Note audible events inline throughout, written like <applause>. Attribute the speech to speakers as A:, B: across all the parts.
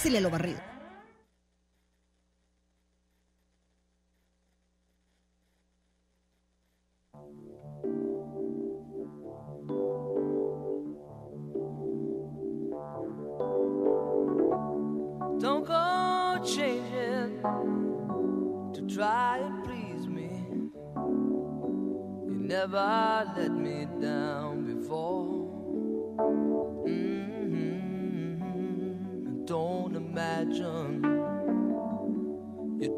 A: Pásele lo barrido.
B: Don't go changing to try and please me. You never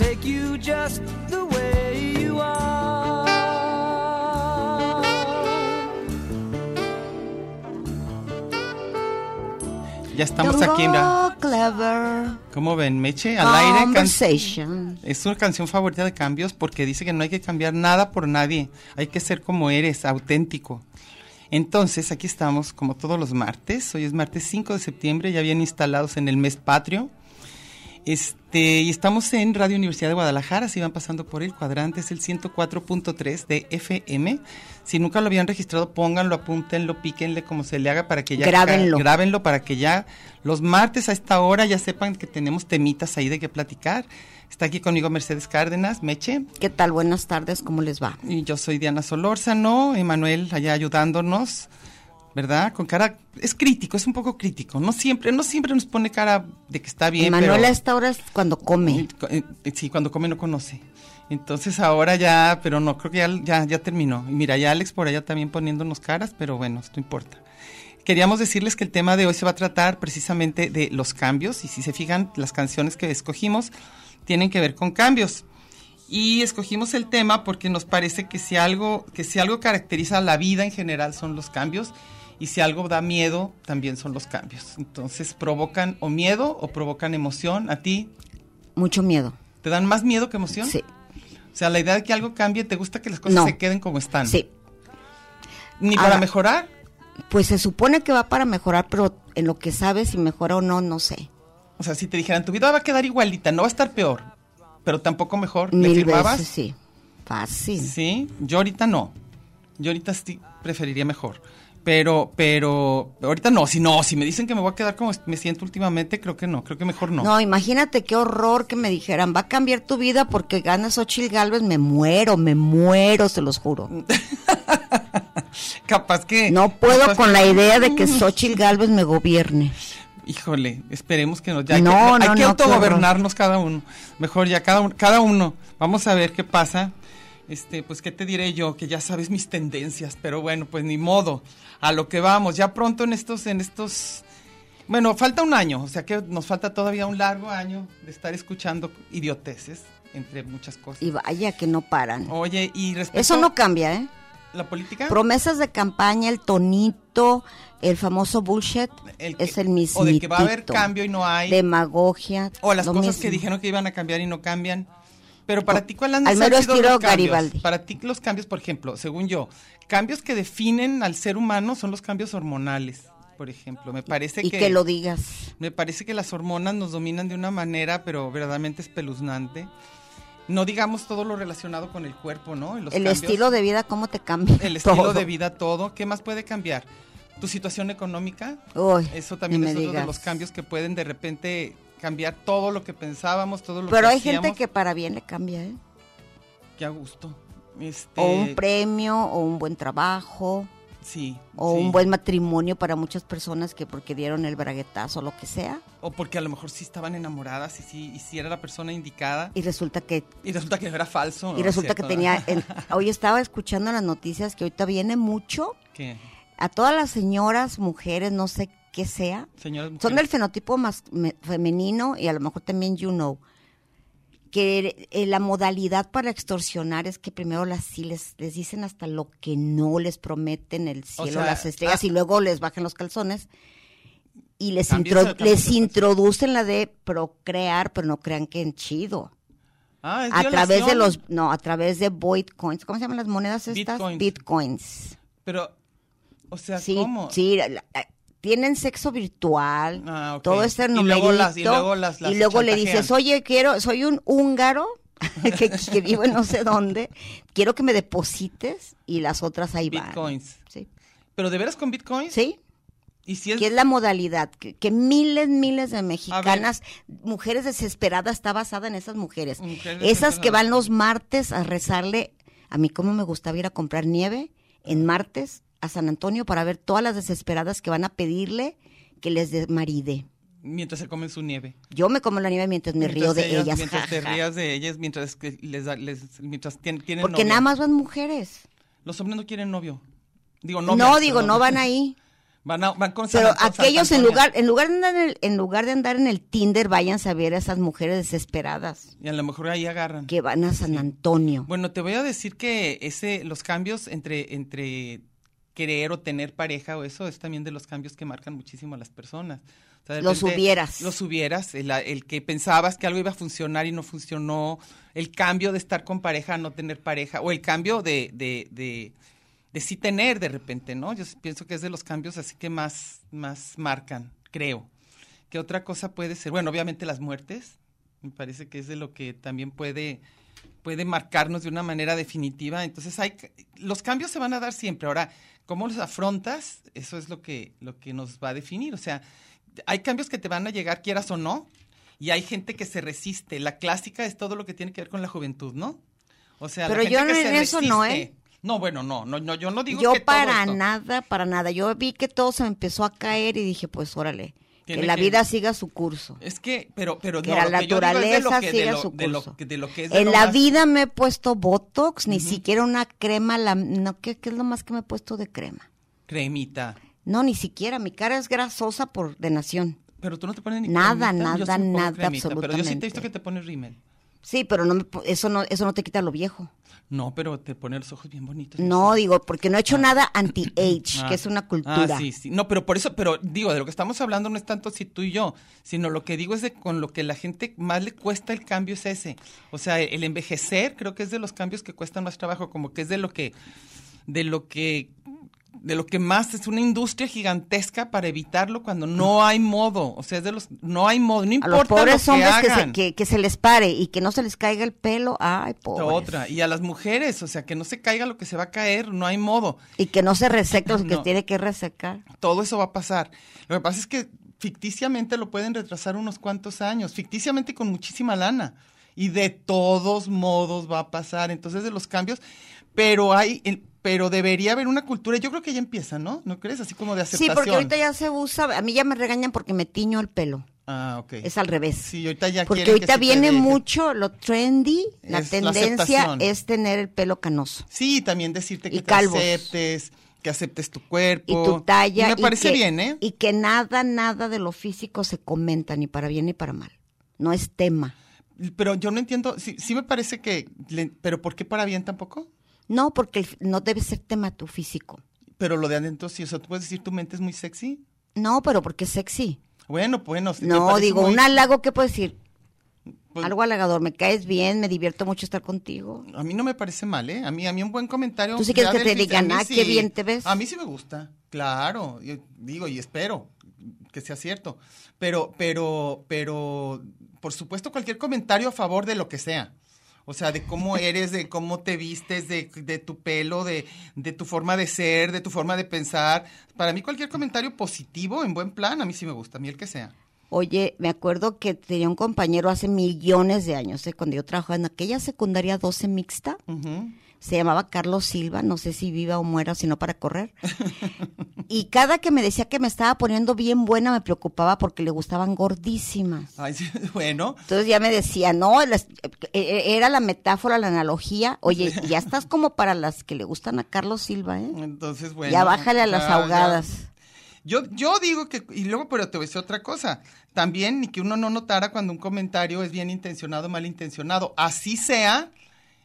B: Take you just the way you are.
C: Ya estamos aquí, mira.
A: clever.
C: ¿Cómo ven? Meche al aire. can-
A: Conversation.
C: Es una canción favorita de cambios porque dice que no hay que cambiar nada por nadie. Hay que ser como eres, auténtico. Entonces, aquí estamos como todos los martes. Hoy es martes 5 de septiembre, ya bien instalados en el mes patrio. Este, y estamos en Radio Universidad de Guadalajara, si van pasando por el cuadrante, es el 104.3 de FM. Si nunca lo habían registrado, pónganlo, apúntenlo, píquenle como se le haga para que ya
A: Grábenlo.
C: grábenlo para que ya los martes a esta hora ya sepan que tenemos temitas ahí de qué platicar. Está aquí conmigo Mercedes Cárdenas, Meche,
A: ¿Qué tal? Buenas tardes, ¿cómo les va?
C: y yo soy Diana Solórzano, Emanuel allá ayudándonos, ¿verdad? Con cara, es crítico, es un poco crítico, no siempre, no siempre nos pone cara de que está bien,
A: Manuel
C: pero...
A: a esta hora es cuando come.
C: Eh, Sí, cuando come no conoce. Entonces ahora ya, pero no, creo que ya, ya, ya terminó. Y mira, ya Alex por allá también poniéndonos caras, pero bueno, esto importa. Queríamos decirles que el tema de hoy se va a tratar precisamente de los cambios y si se fijan, las canciones que escogimos tienen que ver con cambios. Y escogimos el tema porque nos parece que si algo, que si algo caracteriza la vida en general son los cambios y si algo da miedo también son los cambios. Entonces provocan o miedo o provocan emoción. ¿A ti
A: Mucho miedo.
C: te dan más miedo que emoción?
A: Sí,
C: O sea, la idea de que algo cambie, ¿te gusta que las cosas
A: No.
C: se queden como están?
A: sí.
C: ¿Ni para mejorar?
A: Pues se supone que va para mejorar, pero en lo que sabes si mejora o no, no sé.
C: O sea, si te dijeran, tu vida va a quedar igualita, no va a estar peor, pero tampoco mejor, ¿le
A: Mil
C: firmabas?
A: veces, sí. Fácil.
C: Sí, yo ahorita no. Yo ahorita sí preferiría mejor. Pero, pero, ahorita no. Si no, si me dicen que me voy a quedar como me siento últimamente, creo que no. Creo que mejor no.
A: No. imagínate qué horror que me dijeran, va a cambiar tu vida porque ganas Ochil Galvez, me muero, me muero, se los juro. <laughs>
C: Capaz que.
A: No puedo con la idea de que Xochitl Galvez me gobierne.
C: Híjole, esperemos que no. Ya hay
A: No,
C: que,
A: no,
C: hay que
A: no, qué
C: autogobernarnos cada uno. Mejor ya cada uno, cada uno. Vamos a ver qué pasa. Este, pues qué te diré yo, que ya sabes mis tendencias, pero bueno, pues ni modo. A lo que vamos, ya pronto en estos, en estos. Bueno, falta un año, o sea que nos falta todavía un largo año de estar escuchando idioteces, entre muchas cosas.
A: Y vaya que no paran.
C: Oye, y respecto
A: Eso no cambia, ¿eh?
C: la política.
A: Promesas de campaña, el tonito, el famoso bullshit,
C: El que-
A: es el mismo.
C: o de que va a haber cambio y no hay.
A: Demagogia.
C: O las cosas
A: mismo.
C: que dijeron que iban a cambiar y no cambian. Pero para ti, ¿cuáles han han sido los cambios?
A: Garibaldi.
C: Para ti, los cambios, por ejemplo, según yo, cambios que definen al ser humano son los cambios hormonales, por ejemplo. Me parece
A: Y
C: que,
A: que lo digas.
C: me parece que las hormonas nos dominan de una manera, pero verdaderamente espeluznante. No digamos todo lo relacionado con el cuerpo, ¿no?
A: el estilo de vida, ¿cómo te cambia?
C: El estilo de vida, todo. ¿Qué más puede cambiar? Tu situación económica.
A: Uy,
C: Eso también es otro de los cambios que pueden de repente cambiar todo lo que pensábamos, todo lo
A: Pero
C: que
A: hay gente que para bien le cambia, ¿eh?
C: Qué a gusto. Este...
A: O un premio, o un buen trabajo.
C: Sí.
A: O
C: sí.
A: un buen matrimonio para muchas personas que porque dieron el braguetazo o lo que sea.
C: O porque a lo mejor sí estaban enamoradas y sí, y sí era la persona indicada.
A: Y resulta que...
C: Y resulta que era falso.
A: Y resulta que tenía... el- <laughs> hoy estaba escuchando las noticias que ahorita viene mucho
C: ¿Qué?
A: a todas las señoras, mujeres, no sé qué sea. Son del fenotipo más me- femenino y a lo mejor también you know. Que eh, la modalidad para extorsionar es que primero las sí les, les dicen hasta lo que no les prometen el cielo,
C: sea,
A: las estrellas
C: ah.
A: y luego les bajan los calzones y les, intro- les introducen la de procrear, pero no crean que en chido.
C: Ah, ¿es
A: A través de los, no, a través de void coins, ¿cómo se llaman las monedas estas?
C: Bitcoins.
A: Bitcoins.
C: Pero, o sea,
A: Sí,
C: ¿cómo?
A: sí, la- la- tienen sexo virtual,
C: Ah,
A: todo este
C: Y luego
A: numerito,
C: las- y luego las- las
A: y luego le dices, oye, quiero, soy un húngaro <laughs> que, que vivo en no sé dónde, quiero que me deposites y las otras ahí van.
C: Bitcoins.
A: Sí,
C: ¿Pero de veras con bitcoins?
A: sí,
C: ¿Y si es
A: que es la modalidad, que, que miles, miles de mexicanas, mujeres desesperadas, está basada en esas mujeres.
C: Mujeres
A: Esas que van los martes a rezarle, a mí como me gustaba ir a comprar nieve en martes a San Antonio para ver todas las desesperadas que van a pedirle que les dé maride.
C: mientras se comen su nieve?
A: Yo me como la nieve mientras me río de ellas.
C: Mientras te rías de ellas, mientras que les, da- les mientras tienen
A: Porque
C: novio.
A: nada más van mujeres.
C: Los hombres no quieren novio. Digo,
A: No,
C: novias,
A: digo,
C: perdón.
A: no van ahí. <laughs>
C: Van, a- van con
A: Pero
C: San- con San
A: aquellos en lugar, en lugar de andar en el, en lugar de andar en el Tinder, vayan a ver a esas mujeres desesperadas
C: Y a lo mejor ahí agarran.
A: que van a San Antonio.
C: Bueno, te voy a decir que ese, los cambios entre, entre querer o tener pareja o eso es también de los cambios que marcan muchísimo a las personas. O sea,
A: Los hubieras.
C: Los hubieras, el, el que pensabas que algo iba a funcionar y no funcionó, el cambio de estar con pareja a no tener pareja, o el cambio de, de, de, de sí tener de repente, ¿no? Yo pienso que es de los cambios así que más, más marcan, creo. ¿Qué otra cosa puede ser? Bueno, obviamente las muertes, me parece que es de lo que también puede puede marcarnos de una manera definitiva. Entonces, hay, los cambios se van a dar siempre. Ahora, ¿cómo los afrontas? Eso es lo que, lo que nos va a definir. O sea, hay cambios que te van a llegar, quieras o no, y hay gente que se resiste. La clásica es todo lo que tiene que ver con la juventud, ¿no? O sea, la
A: Pero
C: gente
A: yo
C: que
A: no-
C: se
A: en eso no. ¿eh?
C: No, bueno, no, no, no, yo no digo
A: Yo
C: que todo
A: para
C: esto-
A: nada, para nada. Yo vi que todo se me empezó a caer y dije, pues órale, que la
C: que-
A: vida siga su curso.
C: Es que, pero, pero
A: Que
C: no,
A: la naturaleza siga su curso.
C: que- de lo que es de
A: En la
C: más-
A: vida me he puesto Botox, ni siquiera una crema, la, no, ¿qué, qué es lo más que me he puesto de crema?
C: cremita.
A: No, ni siquiera, mi cara es grasosa por de nación.
C: Pero tú no te pones ni
A: Nada,
C: cremita. Yo sí
A: nada, nada,
C: cremita, Pero yo sí te he
A: absolutamente.
C: visto que te pones rímel.
A: Sí, pero no me eso no eso no te quita lo viejo.
C: No, pero te pone los ojos bien bonitos.
A: No, digo, porque no he hecho nada anti-age, <laughs>
C: Ah,
A: que es una cultura.
C: Ah, sí, sí. No, pero por eso, pero digo, de lo que estamos hablando no es tanto si tú y yo, sino lo que digo es de con lo que la gente más le cuesta el cambio es ese. O sea, el envejecer creo que es de los cambios que cuestan más trabajo, como que es de lo que, de lo que, de lo que más es una industria gigantesca para evitarlo cuando no hay modo. O sea, es de los, no hay modo, no
A: A
C: importa
A: los pobres
C: lo que
A: hombres que se,
C: hagan.
A: que, que se les pare y que no se les caiga el pelo, ay, pobres.
C: Otra. Y a las mujeres, o sea, que no se caiga lo que se va a caer, no hay modo.
A: Y que no se reseque lo <laughs> que tiene que resecar.
C: todo eso va a pasar. Lo que pasa es que ficticiamente lo pueden retrasar unos cuantos años, ficticiamente con muchísima lana. Y de todos modos va a pasar. Entonces, de los cambios, pero hay, pero debería haber una cultura, yo creo que ya empieza, ¿no? ¿No crees? Así como de
A: Sí,
C: aceptación.
A: porque ahorita ya se usa, a mí ya me regañan porque me tiño el pelo.
C: Ah, ok.
A: Es al revés.
C: Sí, ahorita ya
A: Porque
C: que
A: ahorita
C: sí
A: viene mucho lo trendy, la
C: Es la
A: tendencia es tener el pelo canoso.
C: Sí, también decirte que
A: Y
C: te
A: calvos.
C: aceptes, que aceptes tu cuerpo.
A: Y tu talla.
C: Y me parece
A: que,
C: bien, ¿eh?
A: Y que nada, nada de lo físico se comenta, ni para bien ni para mal. No es tema.
C: Pero yo no entiendo, sí, sí me parece que, pero ¿por qué para bien tampoco?
A: No, porque no debe ser tema tu físico.
C: Pero lo de adentro sí, o sea, tú puedes decir tu mente es muy sexy.
A: No, pero porque es sexy.
C: Bueno, bueno. me
A: No, digo,
C: muy-
A: un halago, ¿qué puedo decir?
C: pues,
A: Algo halagador, me caes bien, me divierto mucho estar contigo.
C: A mí no me parece mal, ¿eh? A mí, a mí un buen comentario.
A: ¿Tú sí quieres que te digan, "Ah, qué bien te ves"?
C: A mí sí me gusta, claro. yo digo, y espero que sea cierto. Pero, pero, pero, por supuesto, cualquier comentario a favor de lo que sea. O sea, de cómo eres, de cómo te vistes, de, de tu pelo, de, de tu forma de ser, de tu forma de pensar. Para mí cualquier comentario positivo, en buen plan, a mí sí me gusta, a mí el que sea.
A: Oye, me acuerdo que tenía un compañero hace millones de años, ¿eh? cuando yo trabajaba en aquella secundaria 12 mixta.
C: Ujú.
A: Se llamaba Carlos Silva, no sé si viva o muera, sino para correr. y cada que me decía que me estaba poniendo bien buena, me preocupaba porque le gustaban gordísimas.
C: Ay, <laughs> bueno,
A: Entonces ya me decía, no, las- eh, eh, era la metáfora, la analogía. Oye, ya estás como para las que le gustan a Carlos Silva, ¿eh?
C: entonces bueno.
A: ya bájale a las
C: ya, ya.
A: ahogadas.
C: Yo, yo digo que, y luego, pero te voy a decir otra cosa, también, ni que uno no notara cuando un comentario es bien intencionado o mal intencionado, así sea,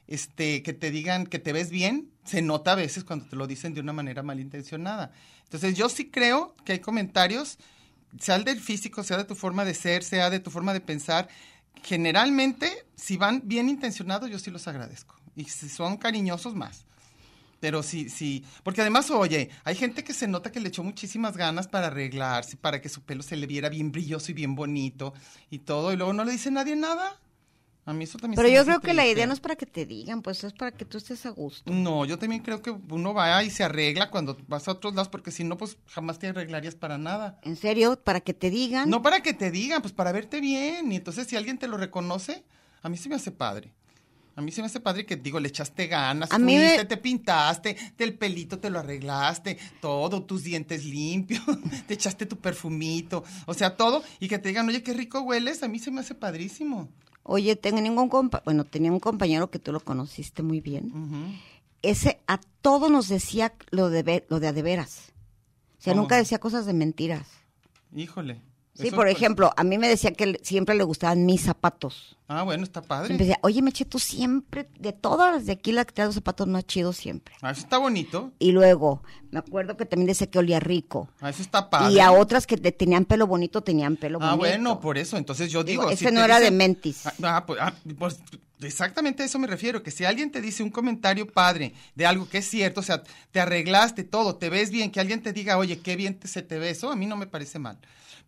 C: este, que te digan que te ves bien, se nota a veces cuando te lo dicen de una manera malintencionada. Entonces, yo sí creo que hay comentarios, sea el del físico, sea de tu forma de ser, sea de tu forma de pensar, generalmente, si van bien intencionados, yo sí los agradezco. Y si son cariñosos, más. Pero sí, sí, porque además, oye, hay gente que se nota que le echó muchísimas ganas para arreglarse, para que su pelo se le viera bien brilloso y bien bonito y todo, y luego no le dice nadie nada. A mí eso también
A: Pero
C: se
A: yo creo que la idea no es para que te digan, pues es para que tú estés a gusto.
C: No, yo también creo que uno va y se arregla cuando vas a otros lados, porque si no, pues jamás te arreglarías para nada.
A: En serio, para que te digan.
C: No para que te digan, pues para verte bien. Y entonces, si alguien te lo reconoce, a mí se me hace padre. A mí se me hace padre que, digo, le echaste ganas,
A: A mí
C: fuiste,
A: me-
C: te pintaste, del pelito te lo arreglaste, todo, tus dientes limpios, <laughs> te echaste tu perfumito, o sea, todo, y que te digan, oye, qué rico hueles, a mí se me hace padrísimo.
A: Oye, tengo ningún compa bueno, tenía un compañero que tú lo conociste muy bien. Ese a todos nos decía lo de lo de a de veras. O sea,
C: ¿Cómo?
A: nunca decía cosas de mentiras.
C: Híjole.
A: Sí, por ejemplo, a mí me decía que siempre le gustaban mis zapatos.
C: Ah, bueno, está padre.
A: Siempre decía, oye, Meche, tú siempre, de todas las de aquí, la que te da los zapatos más chidos siempre.
C: Ah, eso está bonito.
A: Y luego, me acuerdo que también decía que olía rico.
C: Ah, eso está padre.
A: Y a otras que te- tenían pelo bonito, tenían pelo
C: Ah,
A: bonito.
C: bueno, por eso. Entonces yo
A: Digo,
C: digo.
A: ese
C: si
A: no era de mentis.
C: Ah, ah, pues, ah, pues, exactamente a eso me refiero. Que si alguien te dice un comentario padre de algo que es cierto, o sea, te arreglaste todo, te ves bien, que alguien te diga, oye, qué bien te- se te ve, eso a mí no me parece mal.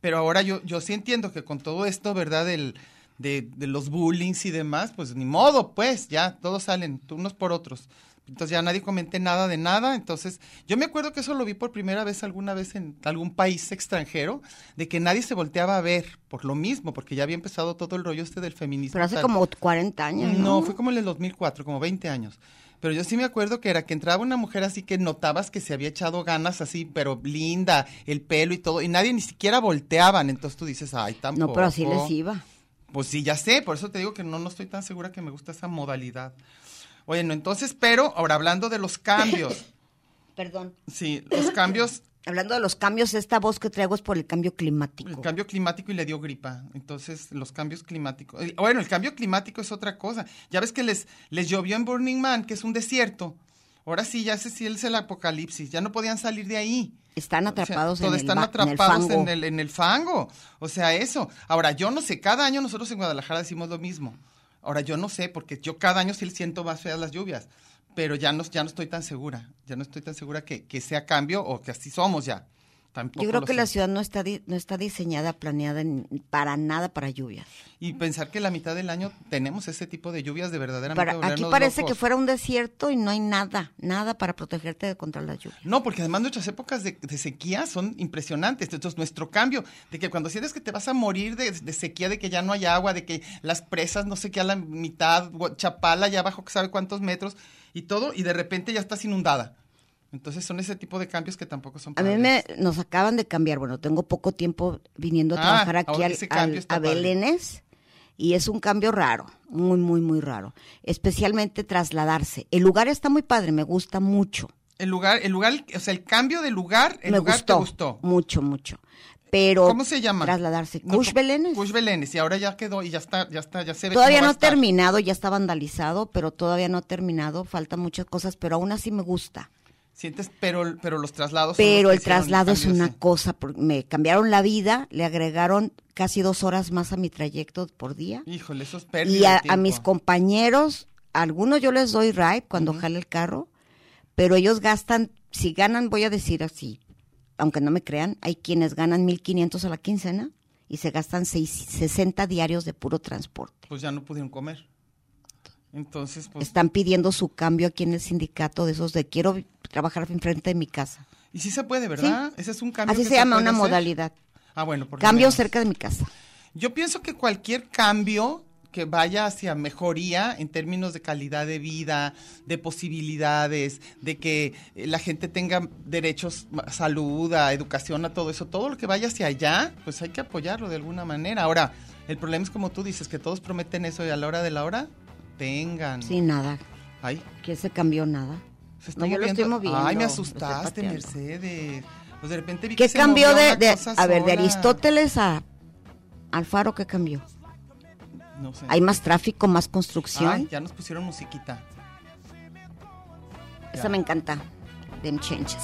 C: Pero ahora yo, yo sí entiendo que con todo esto, ¿verdad? Del, de, de los bullings y demás, pues ni modo, pues ya, todos salen, unos por otros. Entonces ya nadie comente nada de nada. Entonces, yo me acuerdo que eso lo vi por primera vez alguna vez en algún país extranjero, de que nadie se volteaba a ver por lo mismo, porque ya había empezado todo el rollo este del feminismo.
A: Pero hace
C: tal.
A: como 40 años,
C: No,
A: ¿no?
C: fue como en el 2004, como 20 años. Pero yo sí me acuerdo que era que entraba una mujer así que notabas que se había echado ganas así, pero linda, el pelo y todo, y nadie ni siquiera volteaban. Entonces tú dices, ay, tampoco.
A: No, pero así les iba.
C: Pues sí, ya sé, por eso te digo que no, no estoy tan segura que me gusta esa modalidad. Bueno, entonces, pero ahora hablando de los cambios, <coughs>
A: Perdón.
C: sí, los cambios,
A: Hablando de los cambios, esta voz que traigo es por el cambio climático.
C: el cambio climático y le dio gripa. Entonces, los cambios climáticos. eh, Bueno, el cambio climático es otra cosa. Ya ves que les, les llovió en Burning Man, que es un desierto. Ahora sí, ya sé si es el apocalipsis, ya no podían salir de ahí.
A: Están
C: O sea,
A: atrapados
C: todos
A: en, el
C: están atrapados
A: en el fango.
C: en el, en el fango. O sea, eso. Ahora, yo no sé, cada año nosotros en Guadalajara decimos lo mismo. Ahora, yo no sé, porque yo cada año sí siento más feas las lluvias, pero ya no, ya no estoy tan segura. Ya no estoy tan segura que, que sea cambio o que así somos ya. Tampoco
A: Yo creo que
C: sé.
A: la ciudad no está di- no está diseñada, planeada en- para nada para lluvias.
C: Y pensar que la mitad del año tenemos ese tipo de lluvias de verdaderamente
A: Para, aquí parece
C: locos.
A: que fuera un desierto y no hay nada, nada para protegerte de contra las lluvias.
C: No, porque además nuestras épocas de, de sequía son impresionantes. Entonces, nuestro cambio, de que cuando sientes que te vas a morir de, de sequía, de que ya no hay agua, de que las presas, no sé qué, a la mitad, Chapala, allá abajo, que sabe cuántos metros, y todo, y de repente ya estás inundada. Entonces, son ese tipo de cambios que tampoco son
A: A mí
C: padres.
A: me, nos acaban de cambiar, bueno, tengo poco tiempo viniendo a
C: Ah,
A: trabajar aquí al- a. Belénes y es un cambio raro, muy, muy, muy raro. Especialmente trasladarse. El lugar está muy padre, me gusta mucho.
C: El lugar, el lugar, o sea, el cambio de lugar, el
A: me
C: lugar
A: gustó,
C: te gustó.
A: mucho, mucho. Pero
C: ¿Cómo se llama?
A: Trasladarse. Cush Belénes.
C: Cush Belénes, y ahora ya quedó, y ya está, ya está, ya se ve
A: Todavía no ha terminado, ya está vandalizado, pero todavía no ha terminado, faltan muchas cosas, pero aún así me gusta.
C: Sientes, pero, pero los traslados. los
A: Pero el traslado es una
C: sí.
A: cosa, me cambiaron la vida, le agregaron casi dos horas más a mi trayecto por día.
C: Híjole, eso es pérdida
A: Y a,
C: de
A: a mis compañeros, a algunos yo les doy ride cuando jale el carro, pero ellos gastan, si ganan, voy a decir así, aunque no me crean, hay quienes ganan 1.500 a la quincena y se gastan seis- 60 diarios de puro transporte.
C: Pues ya no pudieron comer. Entonces, pues...
A: Están pidiendo su cambio aquí en el sindicato de esos de quiero trabajar enfrente de mi casa.
C: Y sí se puede, ¿verdad? Ese es un cambio.
A: Así
C: que
A: se llama una
C: hacer.
A: modalidad.
C: Ah, bueno, por
A: Cambio cerca de mi casa.
C: Yo pienso que cualquier cambio que vaya hacia mejoría en términos de calidad de vida, de posibilidades, de que eh, la gente tenga derechos a salud, a educación, a todo eso, todo lo que vaya hacia allá, pues hay que apoyarlo de alguna manera. Ahora, el problema es como tú dices, que todos prometen eso y a la hora de la hora, tengan.
A: Sí, nada.
C: Ay,
A: Que se cambió nada.
C: se está
A: No, yo lo estoy moviendo,
C: Ay, me asustaste. Mercedes. Pues de repente vi
A: ¿Qué
C: que se
A: cambió de, de- a ver, de. Aristóteles a Alfaro qué cambió?
C: No sé.
A: Hay más tráfico, más construcción.
C: Ay, ya nos pusieron musiquita.
A: Esa me encanta. Them changes.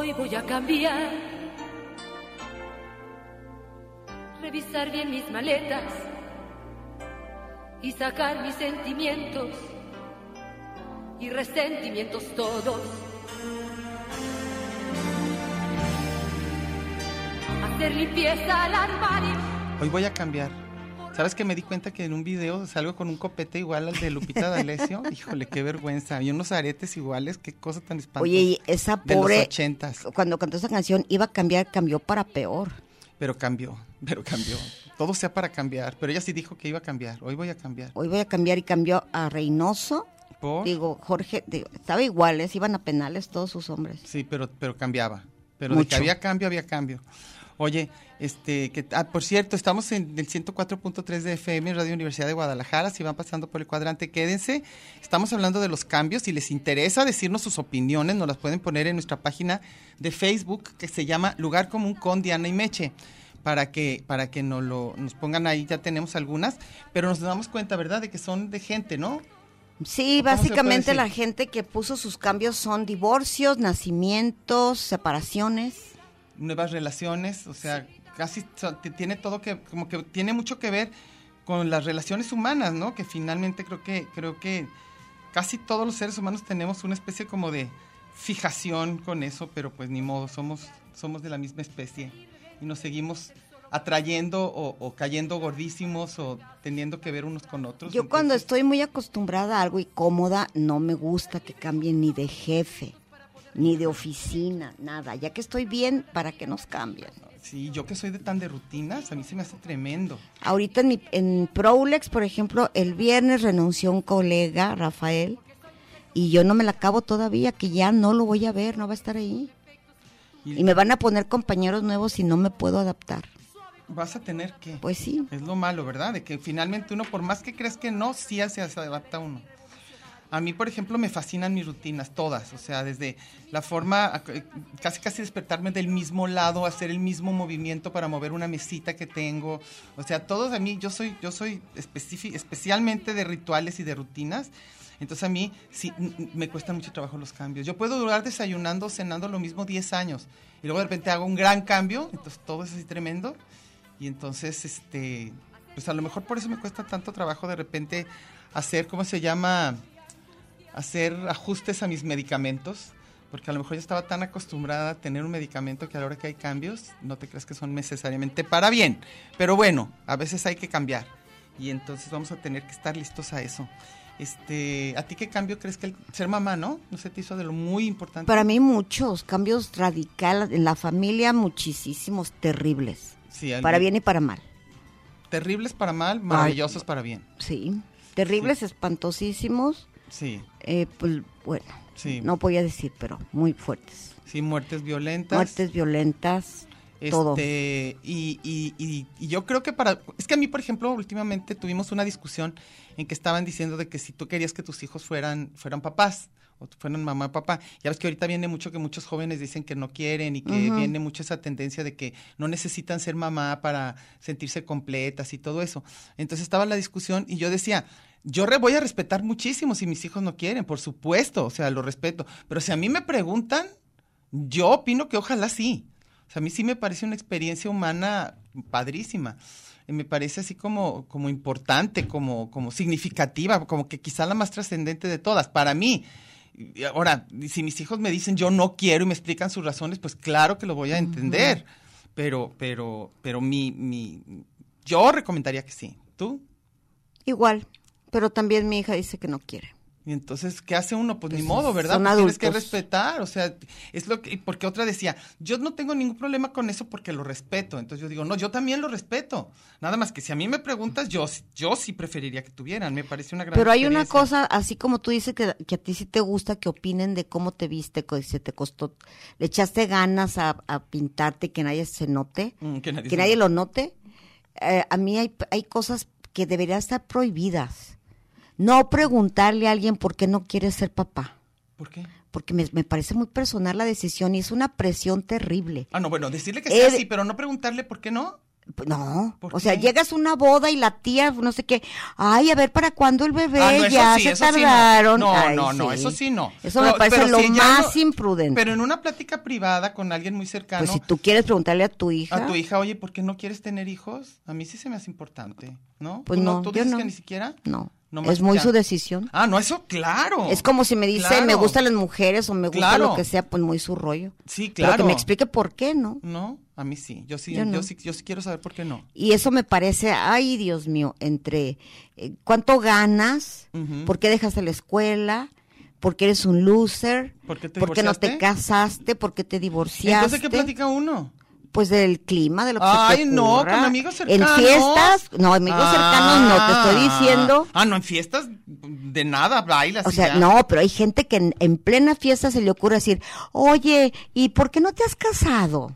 D: Hoy voy a cambiar, revisar bien mis maletas y sacar mis sentimientos y resentimientos todos. Hacer limpieza al armario.
C: Hoy voy a cambiar. ¿Sabes que me di cuenta que en un video salgo con un copete igual al de Lupita D'Alessio? <laughs> Híjole, qué vergüenza. Y unos aretes iguales, qué cosa tan espantosa.
A: Oye, y esa
C: de los
A: pobre,
C: ochentas.
A: cuando cantó esa canción, iba a cambiar, cambió para peor.
C: Pero cambió, pero cambió. Todo sea para cambiar. Pero ella sí dijo que iba a cambiar. Hoy voy a cambiar.
A: Hoy voy a cambiar y cambió a Reynoso.
C: ¿Por?
A: Digo, Jorge, digo, estaba iguales, iban a penales todos sus hombres.
C: Sí, pero, pero cambiaba. Pero de que había cambio, había cambio. Oye, este, que, ah, por cierto, estamos en el 104.3 de FM, Radio Universidad de Guadalajara. Si van pasando por el cuadrante, quédense. Estamos hablando de los cambios. Si les interesa decirnos sus opiniones, nos las pueden poner en nuestra página de Facebook que se llama Lugar Común con Diana y Meche. Para que, para que nos, lo, nos pongan ahí, ya tenemos algunas, pero nos damos cuenta, ¿verdad?, de que son de gente, ¿no?
A: Sí,
C: ¿Cómo se puede
A: básicamente la gente que puso sus cambios son divorcios, nacimientos, separaciones.
C: Nuevas relaciones, o sea, casi tiene todo que, como que tiene mucho que ver con las relaciones humanas, ¿no? Que finalmente creo que, creo que casi todos los seres humanos tenemos una especie como de fijación con eso, pero pues ni modo, somos, somos de la misma especie y nos seguimos atrayendo o, o cayendo gordísimos o teniendo que ver unos con otros.
A: Yo cuando estoy muy acostumbrada a algo y cómoda, no me gusta que cambien ni de jefe. Ni de oficina, nada. Ya que estoy bien, ¿para qué nos cambian?
C: Sí, yo que soy de tan de rutinas, a mí se me hace tremendo.
A: Ahorita en, mi, en Prolex, por ejemplo, el viernes renunció un colega, Rafael, y yo no me la acabo todavía, que ya no lo voy a ver, no va a estar ahí. Y me van a poner compañeros nuevos y no me puedo adaptar.
C: Vas a tener que.
A: Pues sí.
C: Es lo malo, ¿verdad? De que finalmente uno, por más que creas que no, sí se adapta uno. A mí, por ejemplo, me fascinan mis rutinas, todas. O sea, desde la forma, casi casi despertarme del mismo lado, hacer el mismo movimiento para mover una mesita que tengo. O sea, todos a mí, yo soy, yo soy especialmente de rituales y de rutinas. Entonces a mí sí me cuesta mucho trabajo los cambios. Yo puedo durar desayunando, cenando lo mismo 10 años y luego de repente hago un gran cambio, entonces todo es así tremendo y entonces este pues a lo mejor por eso me cuesta tanto trabajo de repente hacer, ¿cómo se llama? Hacer ajustes a mis medicamentos, porque a lo mejor yo estaba tan acostumbrada a tener un medicamento que a la hora que hay cambios, no te crees que son necesariamente para bien. Pero bueno, a veces hay que cambiar. Y entonces vamos a tener que estar listos a eso. Este, ¿A ti qué cambio crees que el ser mamá, no? ¿No se te hizo de lo muy importante?
A: Para mí muchos cambios radicales en la familia, muchísimos, terribles. Sí, para bien y para mal.
C: Terribles para mal, maravillosos para bien.
A: Sí, terribles, espantosísimos
C: Sí.
A: Eh, pues bueno, sí. no podía decir, pero muy fuertes.
C: Sí, muertes violentas.
A: Muertes violentas, todo.
C: Este, y, y, y, yo creo que para... Es que a mí, por ejemplo, últimamente tuvimos una discusión en que estaban diciendo de que si tú querías que tus hijos fueran, fueran papás, o fueran mamá y papá. Ya ves que ahorita viene mucho que muchos jóvenes dicen que no quieren y que viene mucho esa tendencia de que no necesitan ser mamá para sentirse completas y todo eso. Entonces estaba la discusión y yo decía, yo voy a respetar muchísimo si mis hijos no quieren, por supuesto, o sea, lo respeto. Pero si a mí me preguntan, yo opino que ojalá sí. O sea, a mí sí me parece una experiencia humana padrísima. Y me parece así como, como importante, como, como significativa, como que quizá la más trascendente de todas, para mí. Ahora, si mis hijos me dicen yo no quiero y me explican sus razones, pues claro que lo voy a entender. Pero, pero, pero mi, mi, yo recomendaría que sí. ¿Tú?
A: Igual, pero también mi hija dice que no quiere.
C: Y entonces, ¿qué hace uno? Pues, ni modo, ¿verdad? Pues tienes que respetar, o sea, es lo que, porque otra decía, yo no tengo ningún problema con eso porque lo respeto. Entonces yo digo, no, yo también lo respeto. Nada más que si a mí me preguntas, yo, yo sí preferiría que tuvieran, me parece una gran
A: Pero hay una cosa, así como tú dices que, que, a ti sí te gusta que opinen de cómo te viste, que se te costó, le echaste ganas a, pintarte, que nadie se note, mm, que nadie, lo note. Eh, a mí hay, hay cosas que deberían estar prohibidas no preguntarle a alguien por qué no quiere ser papá.
C: ¿Por qué?
A: Porque me, parece muy personal la decisión y es una presión terrible.
C: Ah, no, bueno, decirle que sea así, pero no preguntarle por qué no.
A: No, o sea, llegas a una boda y la tía, no sé qué, ay, a ver, ¿para cuándo el bebé? Ah, ya se tardaron.
C: no, no, no, eso sí no.
A: Eso me parece lo más imprudente.
C: Pero en una plática privada con alguien muy cercano.
A: Pues si tú quieres preguntarle a tu hija.
C: A tu hija, oye, ¿por qué no quieres tener hijos? A mí sí se me hace importante, ¿no?
A: Pues no,
C: ¿Tú
A: dices
C: que ni siquiera?
A: No es muy su decisión.
C: Ah, no, eso claro.
A: Es como si me dice, me gustan las mujeres o me gusta lo que sea, pues muy su rollo.
C: Sí, claro.
A: Pero que me explique por qué, ¿no?
C: No, a mí sí. Yo sí, yo, sí, yo sí quiero saber por qué no.
A: Y eso me parece, ay, Dios mío, entre eh, cuánto ganas, por qué dejaste la escuela, por qué eres un loser,
C: por qué, te
A: ¿Por qué no te casaste, por qué te divorciaste.
C: Entonces, ¿qué platica uno?
A: Pues del clima, de lo que
C: Ay,
A: se te
C: no, con amigos cercanos.
A: En fiestas, no, amigos cercanos no, te estoy ah. diciendo.
C: Ah, no, en fiestas de nada, bailas.
A: O sea, no, pero hay gente que en, plena fiesta se le ocurre decir, oye, ¿y por qué no te has casado?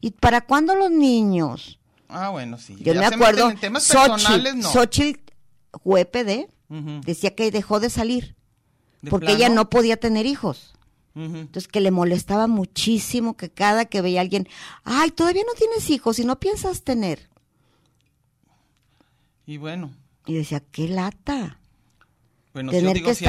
A: ¿Y para cuándo los niños?
C: Ah, bueno, sí.
A: Yo me acuerdo, Xochitl, Huépede, decía que dejó de salir, porque ella no podía tener hijos. Entonces que le molestaba muchísimo que cada que veía a alguien, ay, todavía no tienes hijos y no piensas tener.
C: Y bueno.
A: Y decía, qué lata.
C: Bueno, yo digo, si,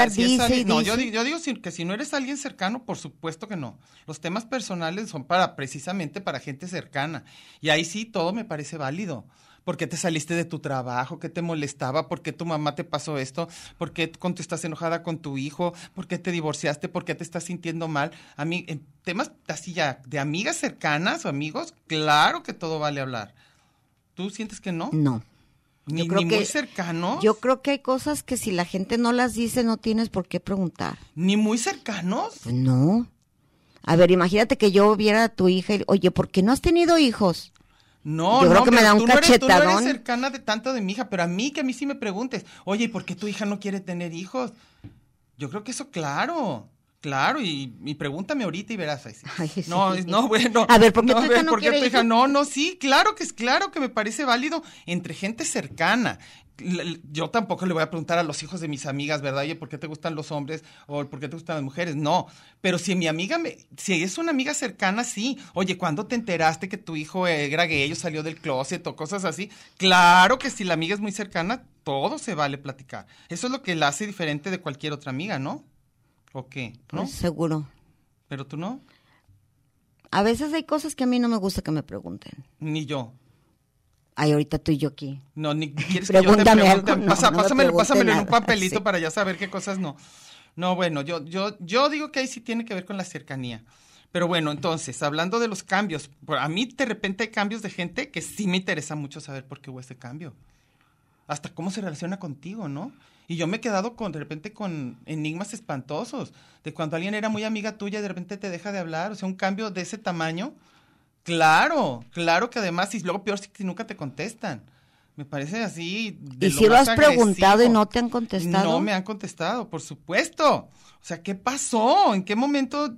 C: no, yo, digo, que si no eres alguien cercano, por supuesto que no. Los temas personales son para precisamente para gente cercana. Y ahí sí todo me parece válido. ¿Por qué te saliste de tu trabajo? ¿Qué te molestaba? ¿Por qué tu mamá te pasó esto? ¿Por qué tú estás enojada con tu hijo? ¿Por qué te divorciaste? ¿Por qué te estás sintiendo mal? A mí, en temas así ya, de amigas cercanas o amigos, claro que todo vale hablar. ¿Tú sientes que no?
A: No.
C: Ni, muy cercanos.
A: Yo creo que hay cosas que si la gente no las dice, no tienes por qué preguntar.
C: ¿Ni muy cercanos?
A: Pues no. A ver, imagínate que yo viera a tu hija y, oye, ¿por qué no has tenido hijos?
C: No,
A: Yo
C: no,
A: creo que me da un
C: tú no eres- tú no eres
A: cachetadón.
C: cercana de tanto de mi hija, pero a mí que a mí sí me preguntes, oye, ¿y por qué tu hija no quiere tener hijos? Yo creo que eso, claro, claro, y, y pregúntame ahorita y verás. <laughs> Ay, sí.
A: Ay, sí.
C: No, no, <laughs> bueno.
A: A ver, ¿por qué
C: no,
A: tu hija no
C: ¿por qué
A: quiere
C: hija? No, no, sí, claro que es claro que me parece válido entre gente cercana. Yo tampoco le voy a preguntar a los hijos de mis amigas, ¿verdad? Oye, ¿por qué te gustan los hombres o por qué te gustan las mujeres? No, pero si mi amiga, me, si es una amiga cercana, sí. Oye, ¿cuándo te enteraste que tu hijo era gay o salió del closet o cosas así? Claro que si la amiga es muy cercana, todo se vale platicar. Eso es lo que la hace diferente de cualquier otra amiga, ¿no? ¿O qué? ¿No?
A: Pues, seguro.
C: Pero tú no,
A: A veces hay cosas que a mí no me gusta que me pregunten.
C: ni yo.
A: Ay, ahorita tú y yo aquí.
C: No, ni <laughs> quieres que yo te pregunte.
A: algo, no,
C: Pasa-
A: no me
C: pásamelo, en un <laughs> papelito
A: sí.
C: para ya saber qué cosas no. No, bueno, yo, yo, yo digo que ahí sí tiene que ver con la cercanía. Pero bueno, entonces, hablando de los cambios, a mí de repente hay cambios de gente que sí me interesa mucho saber por qué hubo ese cambio. Hasta cómo se relaciona contigo, ¿no? Y yo me he quedado con, de repente con enigmas espantosos, de cuando alguien era muy amiga tuya y de repente te deja de hablar, o sea, un cambio de ese tamaño. Claro, claro que además, y luego peor si, si nunca te contestan. Me parece así. de
A: ¿Y si lo has preguntado y no te han contestado?
C: No me han contestado, por supuesto. O sea, ¿qué pasó? ¿En qué momento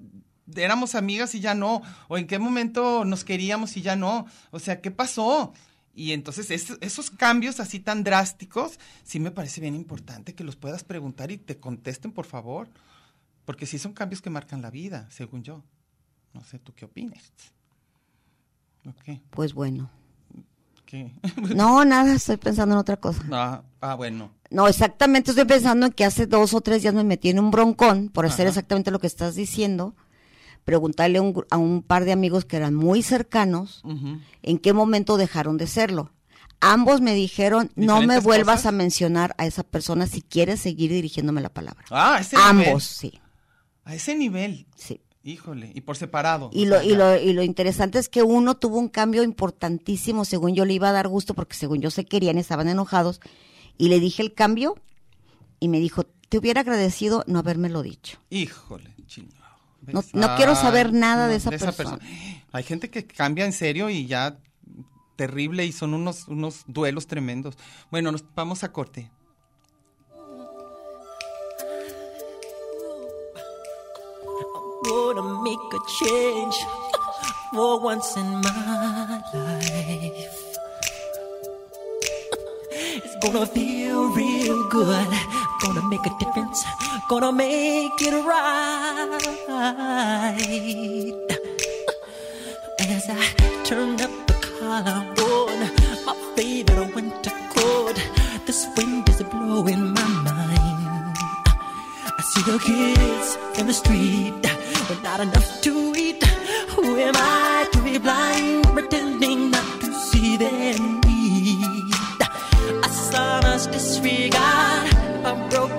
C: éramos amigas y ya no? ¿O en qué momento nos queríamos y ya no? O sea, ¿qué pasó? Y entonces es- esos cambios así tan drásticos, sí me parece bien importante que los puedas preguntar y te contesten, por favor. Porque sí son cambios que marcan la vida, según yo. No sé, ¿tú qué opinas?
A: Pues bueno.
C: ¿qué? <laughs>
A: No, nada, estoy pensando en otra cosa.
C: ah, ah, bueno.
A: No, exactamente estoy pensando en que hace dos o tres días me metí en un broncón por hacer
C: Ajá.
A: exactamente lo que estás diciendo. Preguntarle a un, a un par de amigos que eran muy cercanos en qué momento dejaron de serlo. Ambos me dijeron, no me
C: ¿Diferentes
A: vuelvas
C: cosas?
A: a mencionar a esa persona si quieres seguir dirigiéndome la palabra.
C: Ah, a ese
A: Ambos,
C: nivel.
A: sí,
C: A ese nivel.
A: sí.
C: Híjole, y por separado.
A: Y lo,
C: sea,
A: y, lo, y lo interesante es que uno tuvo un cambio importantísimo, según yo le iba a dar gusto, porque según yo se querían, estaban enojados, y le dije el cambio, y me dijo, te hubiera agradecido no habérmelo dicho.
C: Híjole, chingado.
A: No- no quiero saber nada de esa
C: Hay gente que cambia en serio y ya terrible y son unos, unos duelos tremendos. Bueno, nos vamos a corte.
E: gonna make a change for once in my life. It's gonna feel real good, gonna make a difference, gonna make it right. As I turn up the collar on my favorite winter coat, this wind is blowing my mind. I see the kids in the street with not enough to eat. Who am I to be blind, pretending not to see their need? A son's disregard, a broken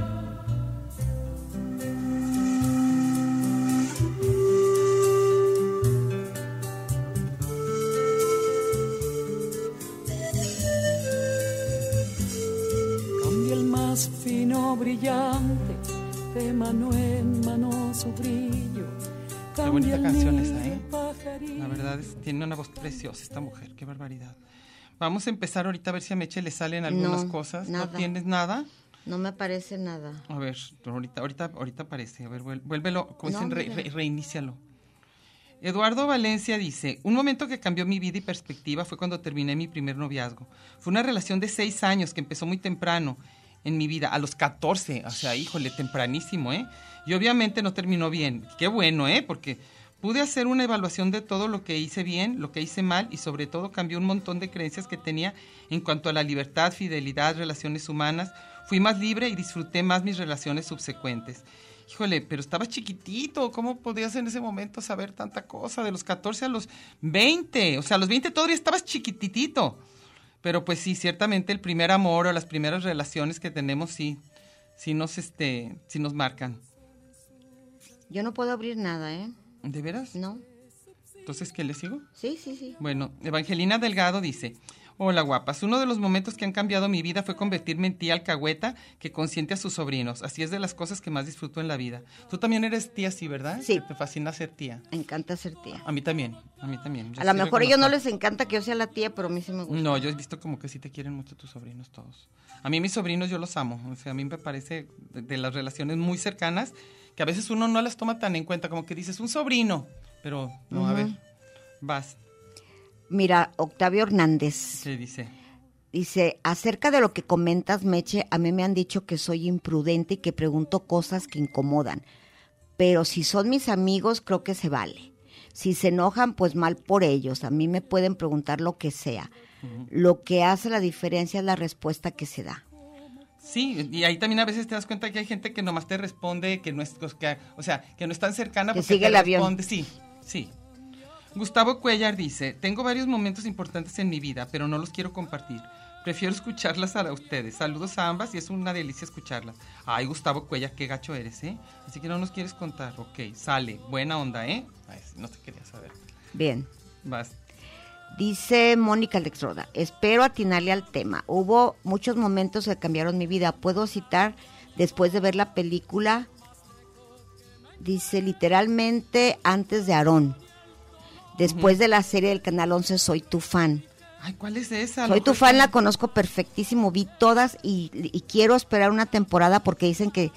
F: Mano en mano su brillo.
C: Qué bonita canción esa, ¿eh? La verdad es tiene una voz preciosa esta mujer, qué barbaridad. Vamos a empezar ahorita a ver si a Meche le salen algunas
A: No,
C: cosas. ¿No
A: nada.
C: tienes nada?
A: No me parece nada.
C: A ver, ahorita, ahorita, ahorita aparece. A ver, vuélvelo, como
A: No,
C: dicen, re- re- reinícialo. Eduardo Valencia dice, un momento que cambió mi vida y perspectiva fue cuando terminé mi primer noviazgo. Fue una relación de seis años que empezó muy temprano en mi vida, a los 14, o sea, híjole, tempranísimo, ¿eh? Y obviamente no terminó bien. Qué bueno, ¿eh? Porque pude hacer una evaluación de todo lo que hice bien, lo que hice mal y sobre todo cambió un montón de creencias que tenía en cuanto a la libertad, fidelidad, relaciones humanas. Fui más libre y disfruté más mis relaciones subsecuentes. Híjole, pero estabas chiquitito, ¿cómo podías en ese momento saber tanta cosa? De los 14 a los 20, o sea, a los 20 todavía estabas chiquititito. Pero pues sí, ciertamente el primer amor o las primeras relaciones que tenemos sí, sí nos, este, sí nos marcan.
A: Yo no puedo abrir nada, ¿eh?
C: ¿De veras?
A: No.
C: Entonces, ¿qué le sigo?
A: Sí, sí, sí.
C: Bueno, Evangelina Delgado dice, hola guapas, uno de los momentos que han cambiado mi vida fue convertirme en tía alcahueta que consiente a sus sobrinos. Así es de las cosas que más disfruto en la vida. Tú también eres tía, sí, ¿verdad?
A: Sí.
C: Te fascina ser tía.
A: Me encanta ser tía.
C: A mí también, a mí también. Yo
A: A lo
C: sí
A: mejor a ellos no les encanta que yo sea la tía, pero a mí sí me gusta.
C: No, yo he visto como que sí te quieren mucho tus sobrinos todos. A mí mis sobrinos yo los amo. O sea, a mí me parece de, de las relaciones muy cercanas que a veces uno no las toma tan en cuenta, como que dices un sobrino. Pero no, a ver, vas.
A: Mira, Octavio Hernández
C: ¿Qué dice?
A: dice, acerca de lo que comentas, Meche, a mí me han dicho que soy imprudente y que pregunto cosas que incomodan. Pero si son mis amigos, creo que se vale. Si se enojan, pues mal por ellos. A mí me pueden preguntar lo que sea. Lo que hace la diferencia es la respuesta que se da.
C: Sí, y ahí también a veces te das cuenta que hay gente que nomás te responde, que no es, que, o sea, que no es tan cercana
A: Que
C: porque
A: sigue
C: te
A: el avión.
C: responde. Sí, sí. Gustavo Cuellar dice, tengo varios momentos importantes en mi vida, pero no los quiero compartir. Prefiero escucharlas a ustedes. Saludos a ambas y es una delicia escucharlas. Ay, Gustavo Cuellar, qué gacho eres, ¿eh? Así que no nos quieres contar. Ok, sale. Buena onda, ¿eh? Ay, no te quería saber.
A: Bien.
C: Vas.
A: Dice Mónica Alexroda, espero atinarle al tema. Hubo muchos momentos que cambiaron mi vida. Puedo citar después de ver la película, dice literalmente antes de Aarón. Después de la serie del Canal 11, soy tu fan.
C: Ay, ¿cuál es esa?
A: Soy tu fan, la conozco perfectísimo, vi todas y, y quiero esperar una temporada porque dicen que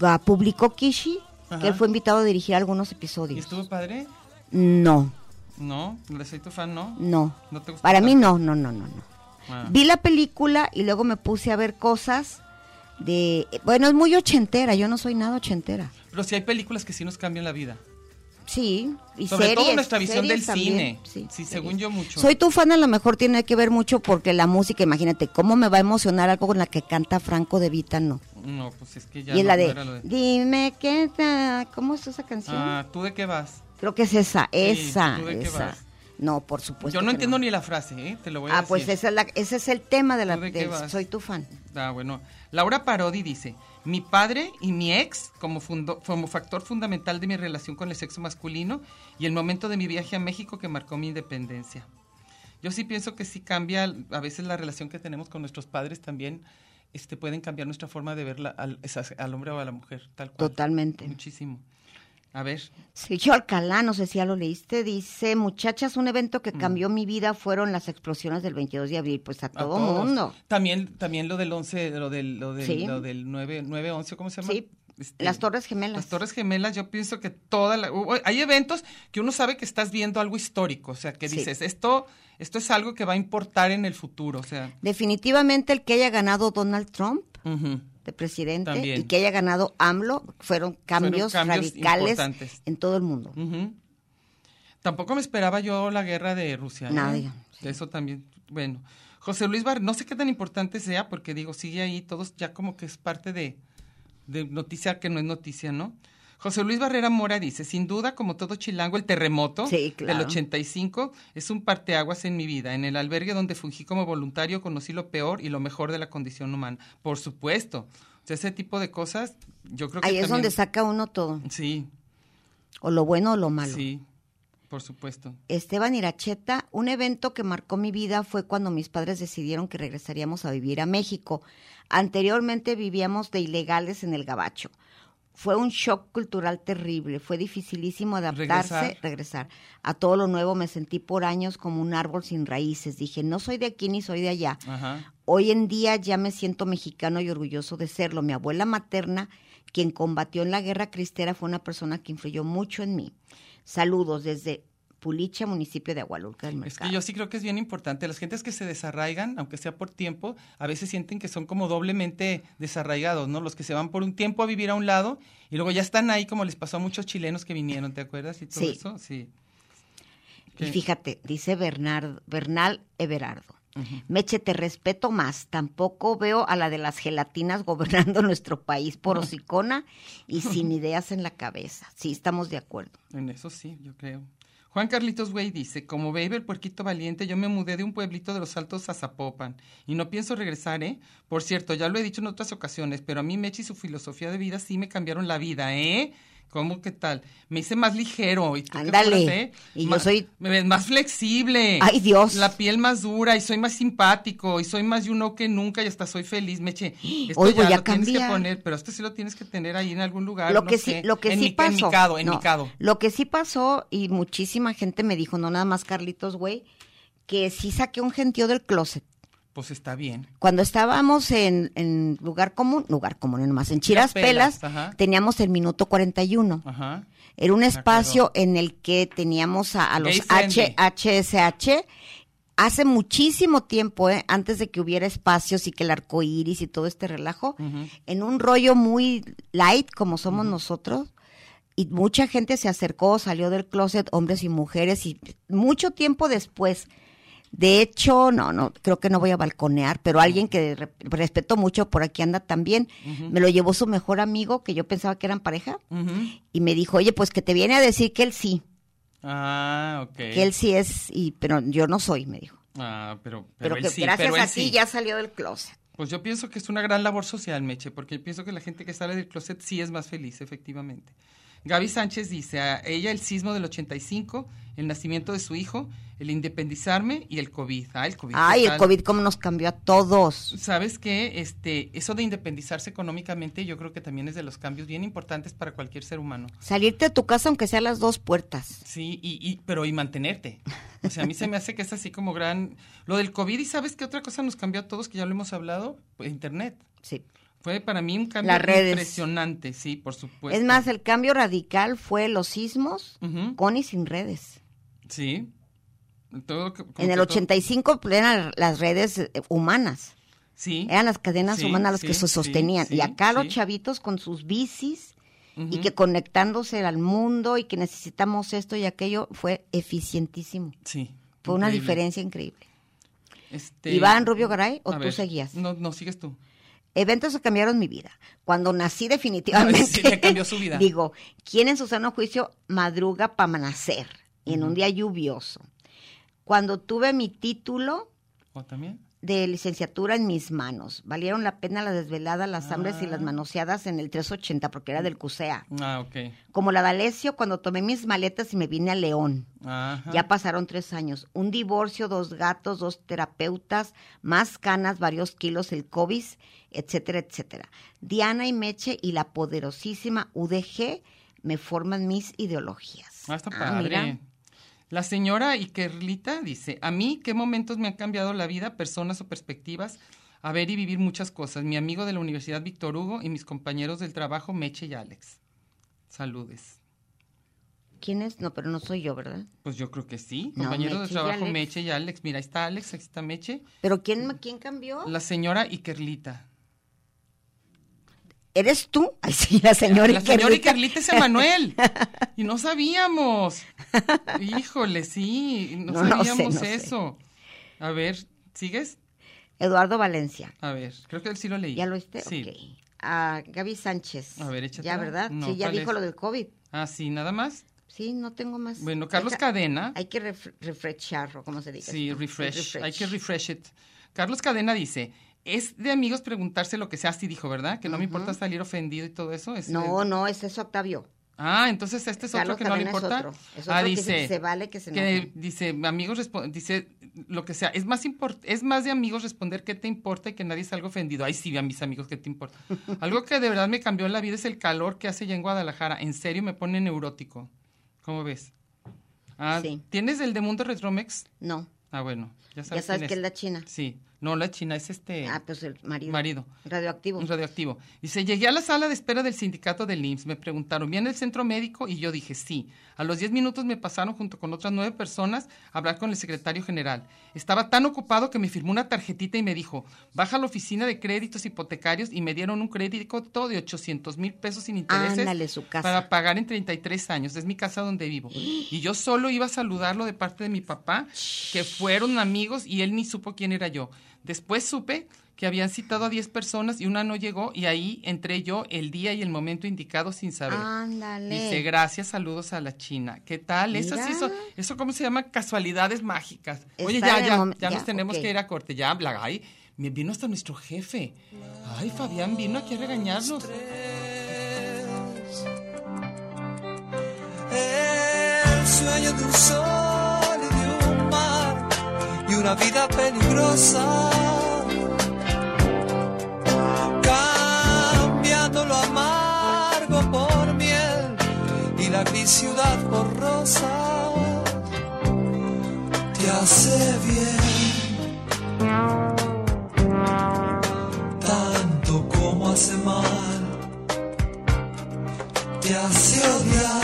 A: ah, publicó Kishi,
C: Ajá.
A: que él fue invitado a dirigir algunos
C: ¿Y
A: episodios.
C: estuvo padre?
A: No,
C: No, de Soy tu fan, ¿no?
A: no.
C: ¿No te gustó
A: Para mí
C: tanto?
A: no, no, no, no, no.
C: Ah.
A: Vi la película y luego me puse a ver cosas de... Bueno, es muy ochentera, yo no soy nada ochentera.
C: Pero sí hay películas que sí nos cambian la vida.
A: Sí, y
C: Sobre
A: series,
C: todo nuestra visión del
A: también,
C: cine.
A: Sí,
C: Sí, según yo mucho.
A: Soy tu fan, a lo mejor tiene que ver mucho porque la música, imagínate, ¿cómo me va a emocionar algo con la que canta Franco de Vita? No.
C: No, pues es que ya
A: y
C: no-
A: la
C: no
A: de,
C: de-
A: dime qué ta- ¿cómo es esa canción?
C: Ah, ¿tú de qué vas?
A: Creo que es esa, esa,
C: ¿tú de qué
A: esa.
C: vas?
A: No, por supuesto
C: yo no entiendo ni la frase, ¿eh? Te lo voy a
A: Ah,
C: decir.
A: pues esa es la- ese es el tema de la
C: ¿Tú de qué
A: de
C: vas?
A: Soy tu fan.
C: Ah, bueno. Laura Parodi dice, mi padre y mi ex como, fundo- como factor fundamental de mi relación con el sexo masculino y el momento de mi viaje a México que marcó mi independencia. Yo sí pienso que sí cambia a veces la relación que tenemos con nuestros padres también. Este, pueden cambiar nuestra forma de ver la- al, al hombre o a la mujer, tal cual.
A: Totalmente.
C: Muchísimo. A ver,
A: Sergio Alcalá, no sé si ya lo leíste, dice, muchachas, un evento que cambió mi vida fueron las explosiones del 22 de abril, pues a
C: a
A: todo
C: todos.
A: mundo.
C: También, también lo del 11, lo del, lo del,
A: Sí.
C: lo del 9, 9, 11, ¿cómo se llama?
A: Sí,
C: Este,
A: las Torres Gemelas.
C: Las Torres Gemelas, yo pienso que toda la, hay eventos que uno sabe que estás viendo algo histórico, o sea, que
A: Sí.
C: dices, esto, esto es algo que va a importar en el futuro, o sea,
A: Definitivamente el que haya ganado Donald Trump
C: ujú.
A: De presidente
C: También.
A: y que haya ganado AMLO fueron cambios,
C: cambios
A: radicales en todo el mundo.
C: Tampoco me esperaba yo la guerra de Rusia. ¿eh?
A: Nadie,
C: Eso también, bueno. José Luis Bar, no sé qué tan importante sea, porque digo, sigue ahí, todos ya como que es parte de, de noticia que no es noticia, ¿no? José Luis Barrera Mora dice, sin duda, como todo chilango, el terremoto
A: Sí, claro.
C: del 85 es un parteaguas en mi vida. En el albergue donde fungí como voluntario conocí lo peor y lo mejor de la condición humana. Por supuesto. O sea, ese tipo de cosas, yo creo que
A: Ahí es
C: también-
A: donde saca uno todo,
C: Sí,
A: o lo bueno o lo malo.
C: sí, por supuesto.
A: Esteban Iracheta, un evento que marcó mi vida fue cuando mis padres decidieron que regresaríamos a vivir a México. Anteriormente vivíamos de ilegales en el Gabacho. Fue un shock cultural terrible, fue dificilísimo adaptarse,
C: Regresar.
A: regresar. A todo lo nuevo me sentí por años como un árbol sin raíces. Dije, no soy de aquí ni soy de allá.
C: Ajá.
A: Hoy en día ya me siento mexicano y orgulloso de serlo. Mi abuela materna, quien combatió en la guerra cristera, fue una persona que influyó mucho en mí. Saludos desde Pulicha, municipio de Agualulca del
C: Es
A: Mercado.
C: que yo sí creo que es bien importante. Las gentes que se desarraigan, aunque sea por tiempo, a veces sienten que son como doblemente desarraigados, ¿no? Los que se van por un tiempo a vivir a un lado y luego ya están ahí, como les pasó a muchos chilenos que vinieron, ¿te acuerdas? Y todo
A: Sí.
C: eso, sí.
A: Y fíjate, dice Bernard, Bernal Everardo. Meche, te respeto más. Tampoco veo a la de las gelatinas <laughs> gobernando nuestro país por <laughs> hocicona y sin <laughs> ideas en la cabeza. Sí, estamos de acuerdo.
C: En eso sí, yo creo. Juan Carlitos Güey dice, como baby el puerquito valiente, yo me mudé de un pueblito de los Altos a Zapopan y no pienso regresar, ¿eh? Por cierto, ya lo he dicho en otras ocasiones, pero a mí Mechi y su filosofía de vida sí me cambiaron la vida, ¿eh? ¿Cómo qué tal? Me hice más ligero. ¿Y tú
A: Ándale. Y yo soy-
C: Me ves más flexible.
A: Ay, Dios.
C: La piel más dura y soy más simpático y soy más know que nunca y hasta soy feliz, Meche. Esto
A: Hoy voy
C: ya
A: a
C: lo tienes que
A: cambiar.
C: poner, pero esto sí lo tienes que tener ahí en algún lugar,
A: lo
C: no
A: que
C: sé.
A: sí, lo que
C: en
A: sí
C: mi,
A: pasó.
C: En mi cado, en
A: no,
C: mi cado.
A: Lo que sí pasó, y muchísima gente me dijo, no nada más Carlitos, güey, que sí saqué un gentío del closet.
C: Pues está bien.
A: Cuando estábamos en, en lugar común, lugar común nomás, en Chiras
C: Pelas,
A: teníamos el minuto 41.
C: Ajá.
A: Era un espacio en el que teníamos a, a los. H, HSH. Hace muchísimo tiempo, ¿eh? antes de que hubiera espacios y que el arco iris y todo este relajo, en un rollo muy light como somos nosotros, y mucha gente se acercó, salió del closet, hombres y mujeres, y mucho tiempo después. De hecho, no, no, creo que no voy a balconear, pero alguien que re- respeto mucho por aquí anda también, me lo llevó su mejor amigo, que yo pensaba que eran pareja, y me dijo, oye, pues que te viene a decir que él sí,
C: Ah, ok.
A: que él sí es, y pero yo no soy, me dijo.
C: Ah, pero,
A: Pero,
C: pero, él
A: que
C: sí,
A: gracias
C: pero
A: a ti
C: sí.
A: ya salió del closet.
C: Pues yo pienso que es una gran labor social, Meche, porque pienso que la gente que sale del closet sí es más feliz, efectivamente. Gaby Sánchez dice, a ella el sismo del 85, el nacimiento de su hijo, el independizarme y el COVID. Ah, el COVID.
A: Ay,
C: ¿qué
A: el? COVID cómo nos cambió a todos.
C: ¿Sabes qué? Este, eso de independizarse económicamente yo creo que también es de los cambios bien importantes para cualquier ser humano.
A: Salirte de tu casa aunque sea a las dos puertas.
C: Sí, y, y, pero y mantenerte. O sea, a mí se me hace que es así como gran... Lo del COVID, ¿y sabes qué otra cosa nos cambió a todos, que ya lo hemos hablado? Pues Internet.
A: Sí.
C: Fue para mí un cambio impresionante, sí, por supuesto.
A: Es más, el cambio radical fue los sismos con y sin redes.
C: Sí. Todo,
A: En el
C: que todo-
A: 85 eran las redes eh, humanas.
C: Sí.
A: Eran las cadenas
C: Sí,
A: humanas las
C: sí,
A: que se sostenían.
C: sí,
A: y acá los chavitos con sus bicis y que conectándose al mundo y que necesitamos esto y aquello fue eficientísimo.
C: Sí.
A: Fue una diferencia increíble.
C: Este,
A: ¿Iván Rubio Garay o tú
C: ver,
A: seguías?
C: No, no, sigues tú.
A: Eventos que cambiaron mi vida. Cuando nací <laughs> definitivamente.
C: Sí, le cambió su vida. <laughs>
A: Digo, ¿quién en su sano juicio madruga para nacer? Y en un día lluvioso. Cuando tuve mi título
C: ¿O también?
A: de licenciatura en mis manos. Valieron la pena la desvelada, las hambres y las
C: Ah.
A: manoseadas en el 380, porque era del CUSEA.
C: Ah, ok.
A: Como la D'Alessio, cuando tomé mis maletas y me vine a León.
C: Ajá.
A: Ya pasaron tres años. Un divorcio, dos gatos, dos terapeutas, más canas, varios kilos, el COVID, etcétera, etcétera. Diana y Meche y la poderosísima UDG me forman mis ideologías.
C: Ah, está
A: Ah,
C: padre.
A: mira.
C: La señora Ikerlita dice, a mí, ¿qué momentos me han cambiado la vida, personas o perspectivas? A ver y vivir muchas cosas. Mi amigo de la Universidad Víctor Hugo y mis compañeros del trabajo, Meche y Alex. Saludes.
A: ¿Quién es? No, pero no soy yo, ¿verdad?
C: Pues yo creo que sí.
A: No,
C: Compañeros de trabajo. Meche y Alex. Mira, ahí está Alex, ahí está Meche.
A: ¿Pero quién, quién cambió?
C: La señora Ikerlita.
A: ¿Eres tú? Ay, sí, la señora
C: La señora.
A: Ikerlita
C: es Emanuel. <laughs> Y no sabíamos. Híjole, sí, no,
A: No, no sé,
C: sabíamos
A: sé.
C: eso. A ver, ¿sigues?
A: Eduardo Valencia.
C: A ver, creo que él sí lo leí.
A: ¿Ya lo viste?
C: Sí.
A: A Gaby Sánchez.
C: A ver, échatela.
A: Ya, ¿verdad? Sí, ya
C: ¿cuál
A: dijo
C: es?
A: lo del COVID.
C: Ah, sí, nada más.
A: Sí, no tengo más.
C: Bueno, Carlos Cadena.
A: Hay que ref- refrescarlo, como se dice.
C: Sí, refresh. Hay que refresh it. Carlos Cadena dice, es de amigos preguntarse lo que sea, así dijo, ¿verdad? Que no me importa salir ofendido y todo eso. Es
A: No,
C: el-
A: no, es eso, Octavio.
C: Ah, entonces este es
A: Carlos
C: otro que no le
A: es
C: importa.
A: otro. Es
C: ah,
A: otro que
C: dice
A: que se vale que se
C: que dice amigos dice lo que sea. Es más es más de amigos responder qué te importa y que nadie salga ofendido. Ay, sí, a mis amigos qué te importa. <laughs> Algo que de verdad me cambió la vida es el calor que hace ya en Guadalajara. En serio me pone neurótico. ¿Cómo ves? Ah,
A: Sí.
C: ¿Tienes el de Mundo Retromex?
A: No,
C: Ah, bueno, ya sabes.
A: ya sabes
C: quién
A: que es la China.
C: Sí, no, la china es este
A: Ah, pues el marido.
C: marido.
A: Radioactivo.
C: Un radioactivo. Dice, llegué a la sala de espera del sindicato del IMSS. Me preguntaron, ¿viene el centro médico? Y yo dije, sí. A los 10 minutos me pasaron junto con otras nueve personas a hablar con el secretario general. Estaba tan ocupado que me firmó una tarjetita y me dijo, baja a la oficina de créditos hipotecarios y me dieron un crédito de 800 mil pesos sin intereses
A: Ándale, su casa.
C: para pagar en 33 años. Es mi casa donde vivo. Y yo solo iba a saludarlo de parte de mi papá, que fueron amigos y él ni supo quién era yo. Después supe que habían citado a 10 personas y una no llegó y ahí entré yo el día y el momento indicado sin saber.
A: Ándale.
C: Dice, gracias, saludos a la China. ¿Qué tal? Eso sí, eso, eso cómo se llama casualidades mágicas. Oye, ya, ya, ya
A: ya,
C: nos tenemos que ir a corte. Ya, habla, ay, me vino hasta nuestro jefe. Ay, Fabián vino aquí a regañarnos.
G: El sueño de un sol una vida peligrosa. Cambiando lo amargo por miel y la gris ciudad por rosa. Te hace bien. Tanto como hace mal. Te hace odiar.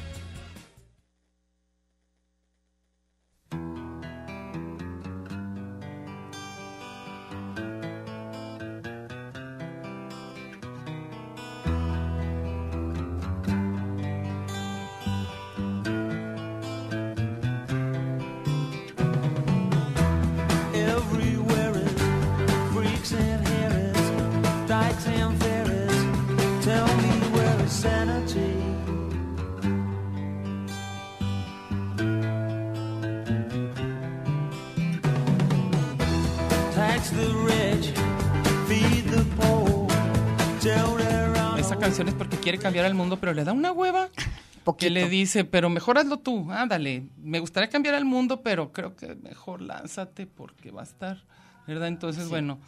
C: Esa canción es porque quiere cambiar el mundo, pero le da una hueva. <laughs> Que
A: Poquito.
C: le dice, pero mejor hazlo tú, ándale. Me gustaría cambiar el mundo, pero creo que mejor lánzate porque va a estar, ¿verdad? Entonces, bueno,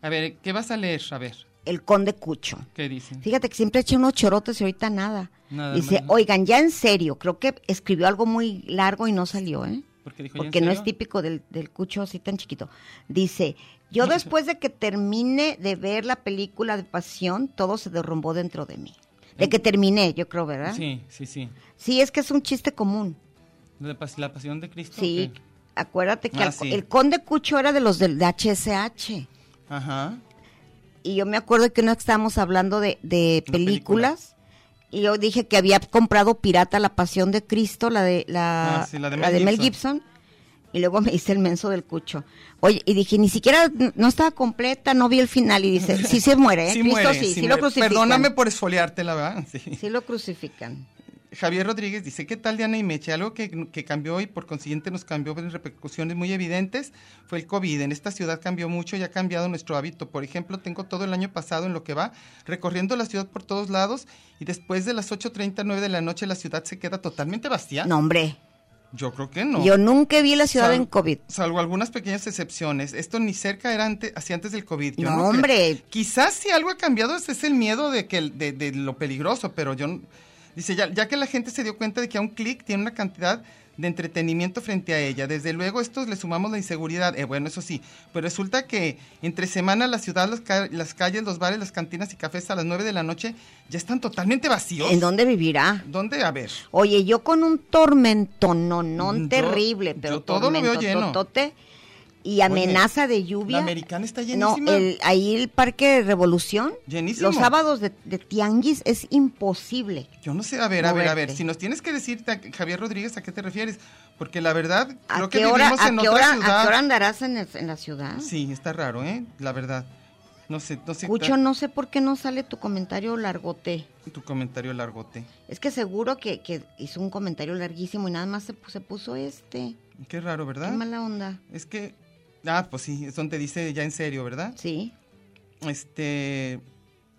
C: a ver, ¿qué vas a leer? A ver.
A: el conde Cucho.
C: ¿Qué dicen?
A: Fíjate que siempre echa unos chorotes y ahorita nada.
C: Nada
A: Dice,
C: más.
A: oigan, ya en serio, creo que escribió algo muy largo y no salió, ¿eh?
C: Porque dijo, ¿ya en
A: Porque no es típico del, del Cucho así tan chiquito. Dice, yo después de que termine de ver la película de Pasión, todo se derrumbó dentro de mí. De que terminé, yo creo, ¿verdad?
C: Sí, sí, sí.
A: Sí, es que es un chiste común.
C: ¿La, pas- la pasión de Cristo?
A: Sí, acuérdate que
C: Ah, sí.
A: el conde Cucho era de los del de HSH.
C: Ajá.
A: Y yo me acuerdo que no estábamos hablando de, de
C: Una
A: películas. Y yo dije que había comprado pirata La Pasión de Cristo, la de la,
C: Ah, sí, la de
A: la
C: Mel
A: Mel
C: Gibson.
A: Y luego me hice el menso del cucho. Oye, y dije, ni siquiera no estaba completa, no vi el final. Y dice, sí se muere, ¿eh?
C: Sí
A: Cristo
C: muere,
A: sí,
C: sí
A: sí, lo crucifican.
C: Perdóname por esfoliarte, la verdad. Sí.
A: Sí lo crucifican.
C: Javier Rodríguez dice, ¿qué tal Diana y Meche? Algo que, que cambió y por consiguiente nos cambió en repercusiones muy evidentes fue el COVID. En esta ciudad cambió mucho y ha cambiado nuestro hábito. Por ejemplo, tengo todo el año pasado en lo que va recorriendo la ciudad por todos lados y después de las 8.30, 9 de la noche la ciudad se queda totalmente vacía.
A: No, hombre.
C: Yo creo que no.
A: Yo nunca vi la ciudad
C: Sal-
A: en COVID.
C: Salvo algunas pequeñas excepciones. Esto ni cerca era ante, hacia antes del COVID. Yo
A: No, hombre.
C: Quizás si algo ha cambiado es el miedo de que de, de lo peligroso, pero yo... Dice, ya, ya que la gente se dio cuenta de que a un clic tiene una cantidad de entretenimiento frente a ella. Desde luego, estos le sumamos la inseguridad. Eh, bueno, eso sí. Pero resulta que entre semana la ciudad, las, ca- las calles, los bares, las cantinas y cafés a las 9 de la noche ya están totalmente vacíos.
A: ¿En dónde vivirá?
C: ¿Dónde? A ver.
A: Oye, yo con un tormento no, no
C: Yo-
A: terrible, pero
C: yo todo lo veo lleno.
A: Y amenaza de lluvia.
C: La americana está
A: No,
C: llenísima.
A: el, ahí el Parque Revolución,
C: Llenísimo.
A: los sábados de, de tianguis es imposible.
C: Yo no sé, a ver, a ver, a ver, si nos tienes que decir, Javier Rodríguez, ¿a qué te refieres? Porque la verdad,
A: ¿A
C: creo que
A: hora,
C: vivimos
A: a
C: en
A: qué
C: otra
A: hora,
C: ciudad.
A: a qué hora andarás en, el- en la ciudad?
C: Sí, está raro, ¿eh? La verdad. No sé, no sé.
A: Cucho, no sé por qué no sale tu comentario largote.
C: Tu comentario largote.
A: Es que seguro que, que hizo un comentario larguísimo y nada más se, se puso este.
C: Qué raro, ¿verdad?
A: Qué mala onda.
C: Es que, ah, pues sí, es donde dice ya en serio, ¿verdad?
A: Sí,
C: Este,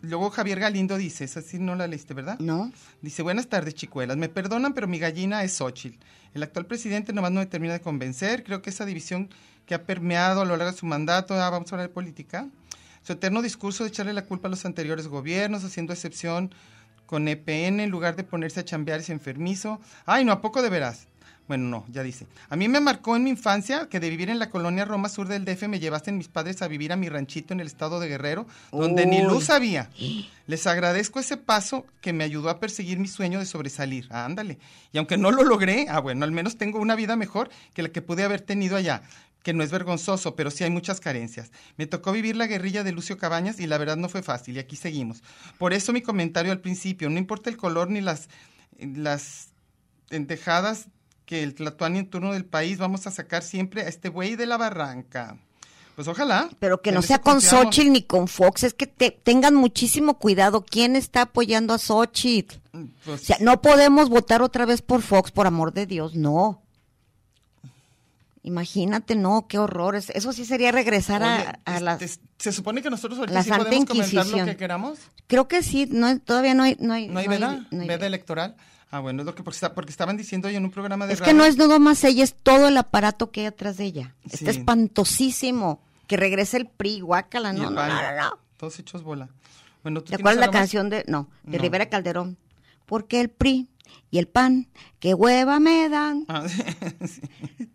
C: luego Javier Galindo dice, esa sí no la leíste, ¿verdad?
A: ¿no?
C: Dice, buenas tardes, chicuelas. Me perdonan, pero mi gallina es Xochitl. El actual presidente nomás no me termina de convencer. Creo que esa división que ha permeado a lo largo de su mandato, ah, vamos a hablar de política, su eterno discurso de echarle la culpa a los anteriores gobiernos, haciendo excepción con EPN en lugar de ponerse a chambear ese enfermizo. Ay, no, ¿a poco de veras? Bueno, no, ya dice. A mí me marcó en mi infancia que de vivir en la colonia Roma Sur del DF me llevasten mis padres a vivir a mi ranchito en el estado de Guerrero, donde ni luz había. Les agradezco ese paso que me ayudó a perseguir mi sueño de sobresalir. Ah, ándale. Y aunque no lo logré, ah, bueno, al menos tengo una vida mejor que la que pude haber tenido allá que no es vergonzoso, pero sí hay muchas carencias. Me tocó vivir la guerrilla de Lucio Cabañas y la verdad no fue fácil y aquí seguimos. Por eso mi comentario al principio, no importa el color ni las, las entejadas que el Tlatuani en turno del país, vamos a sacar siempre a este güey de la barranca. Pues ojalá.
A: Pero que no sea con
C: confiamos.
A: Xochitl ni con Fox, es que te- tengan muchísimo cuidado. ¿Quién está apoyando a Xochitl?
C: Pues,
A: O sea, no podemos votar otra vez por Fox, por amor de Dios, no. Imagínate, no, qué horrores. Eso sí sería regresar a-
C: oye,
A: a,
C: es-
A: las...
C: es- se supone que nosotros ahorita
A: la
C: sí podemos comentar lo que queramos.
A: Creo que sí, no, todavía no hay... No hay,
C: ¿No hay
A: no hay-
C: veda?
A: no hay-
C: ¿Veda electoral? Ah, bueno, es lo que porque, está- porque estaban diciendo hoy en un programa de
A: Es que no es nada más ella, es todo el aparato que hay atrás de ella.
C: Sí.
A: Está espantosísimo. Que regrese el PRI, guácala, no, no, no, no.
C: Todos hechos bola. Bueno, ¿tú
A: ¿Te acuerdas la
C: más?
A: canción de, no, de
C: No.
A: Rivera Calderón? Porque el PRI y el PAN, qué hueva me dan.
C: Ah, <laughs> sí.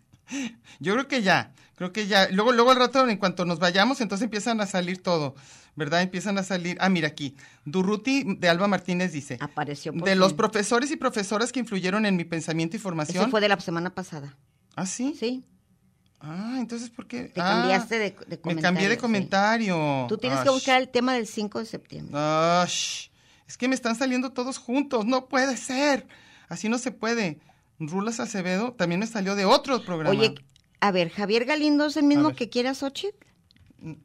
C: Yo creo que ya, creo que ya. Luego, luego al rato, en cuanto nos vayamos, entonces empiezan a salir todo, ¿verdad? Empiezan a salir. Ah, mira aquí. Durruti de Alba Martínez dice.
A: Apareció por
C: De los profesores y profesoras que influyeron en mi pensamiento y formación.
A: Ese fue de la semana pasada.
C: ¿Ah, sí?
A: Sí.
C: Ah, entonces, ¿por qué?
A: Te
C: Ah,
A: cambiaste de, de
C: Me cambié de
A: sí.
C: comentario.
A: Tú tienes
C: Ah,
A: que buscar el tema del 5 de septiembre.
C: Ah, sh. es que me están saliendo todos juntos, no puede ser. Así no se puede. Rulas Acevedo también me salió de otro programa.
A: Oye, a ver, Javier Galindo es el mismo que quiere a Xochitl.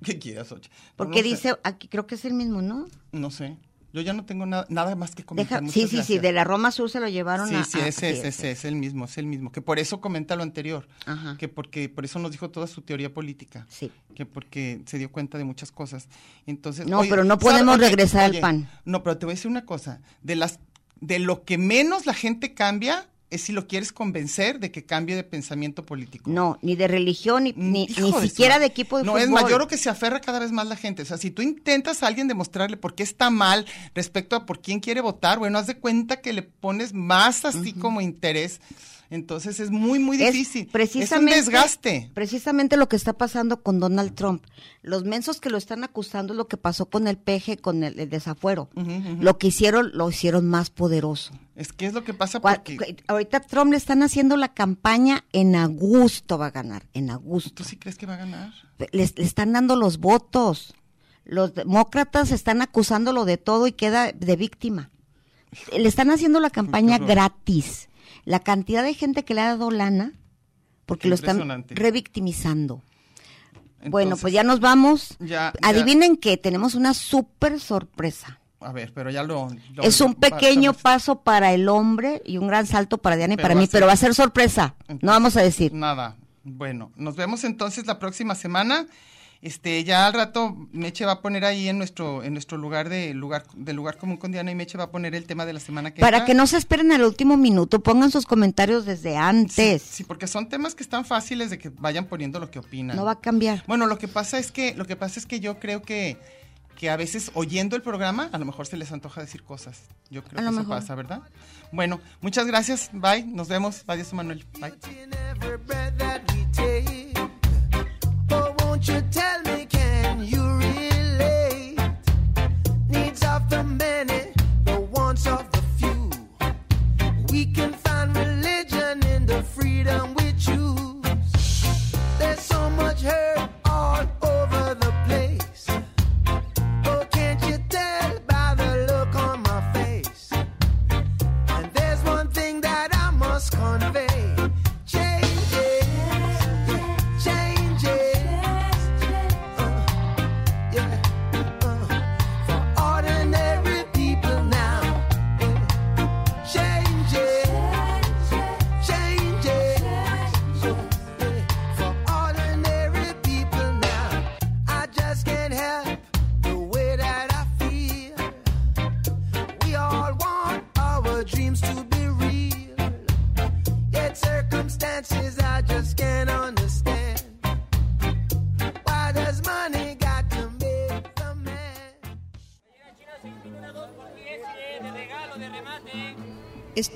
C: ¿qué quieras, Oche?
A: Porque
C: No sé,
A: dice, aquí creo que es el mismo, ¿no?
C: No sé. Yo ya no tengo nada, nada más que comentar.
A: Deja, sí, sí, sí, de la Roma Sur se lo llevaron
C: Sí,
A: a...
C: sí, ese,
A: sí,
C: ese, ese, es el mismo, es el mismo. Que por eso comenta lo anterior.
A: Ajá.
C: Que porque por eso nos dijo toda su teoría política.
A: Sí.
C: Que porque se dio cuenta de muchas cosas. Entonces,
A: No,
C: oye,
A: pero no podemos regresar al PAN.
C: No, pero te voy a decir una cosa. De las, de lo que menos la gente cambia es si lo quieres convencer de que cambie de pensamiento político.
A: No, ni de religión, ni, ni,
C: Hijo
A: ni
C: de
A: siquiera de equipo de
C: no,
A: fútbol.
C: es más, yo creo que se aferra cada vez más la gente. O sea, si tú intentas a alguien demostrarle por qué está mal respecto a por quién quiere votar, bueno, haz de cuenta que le pones más así como interés. Entonces es muy, muy
A: Es
C: difícil.
A: precisamente,
C: es un desgaste.
A: Precisamente lo que está pasando con Donald Trump. Los mensos que lo están acusando es lo que pasó con el peje, con el, el desafuero. Lo que hicieron, lo hicieron más poderoso.
C: Es que es lo que pasa porque...
A: Ahorita Trump le están haciendo la campaña en Augusto va a ganar, en Augusto.
C: ¿Tú sí crees que va a ganar?
A: Le están dando los votos. Los demócratas están acusándolo de todo y queda de víctima. Le están haciendo la campaña gratis. La cantidad de gente que le ha dado lana, porque lo están revictimizando. bueno, pues ya nos vamos.
C: ya- ya-
A: Adivinen que tenemos una súper sorpresa.
C: A ver, pero ya lo... lo-
A: es un pequeño
C: va-
A: paso para el hombre y un gran salto para Diana y para mí,
C: ser-
A: pero va a ser sorpresa. No vamos a decir.
C: Nada. Bueno, nos vemos entonces la próxima semana. Este, ya al rato Meche va a poner ahí en nuestro en nuestro lugar de lugar de lugar común con Diana y Meche va a poner el tema de la semana que
A: Para
C: entra.
A: que no se esperen al último minuto, pongan sus comentarios desde antes.
C: Sí, porque son temas que están fáciles de que vayan poniendo lo que opinan.
A: No va a cambiar.
C: Bueno, lo que pasa es que lo que pasa es que yo creo que que a veces oyendo el programa a lo mejor se les antoja decir cosas. Yo creo
A: A
C: que
A: lo
C: eso
A: mejor.
C: pasa, ¿verdad? Bueno, muchas gracias. Bye. Nos vemos. Adiós, Manuel. Bye.
H: You tell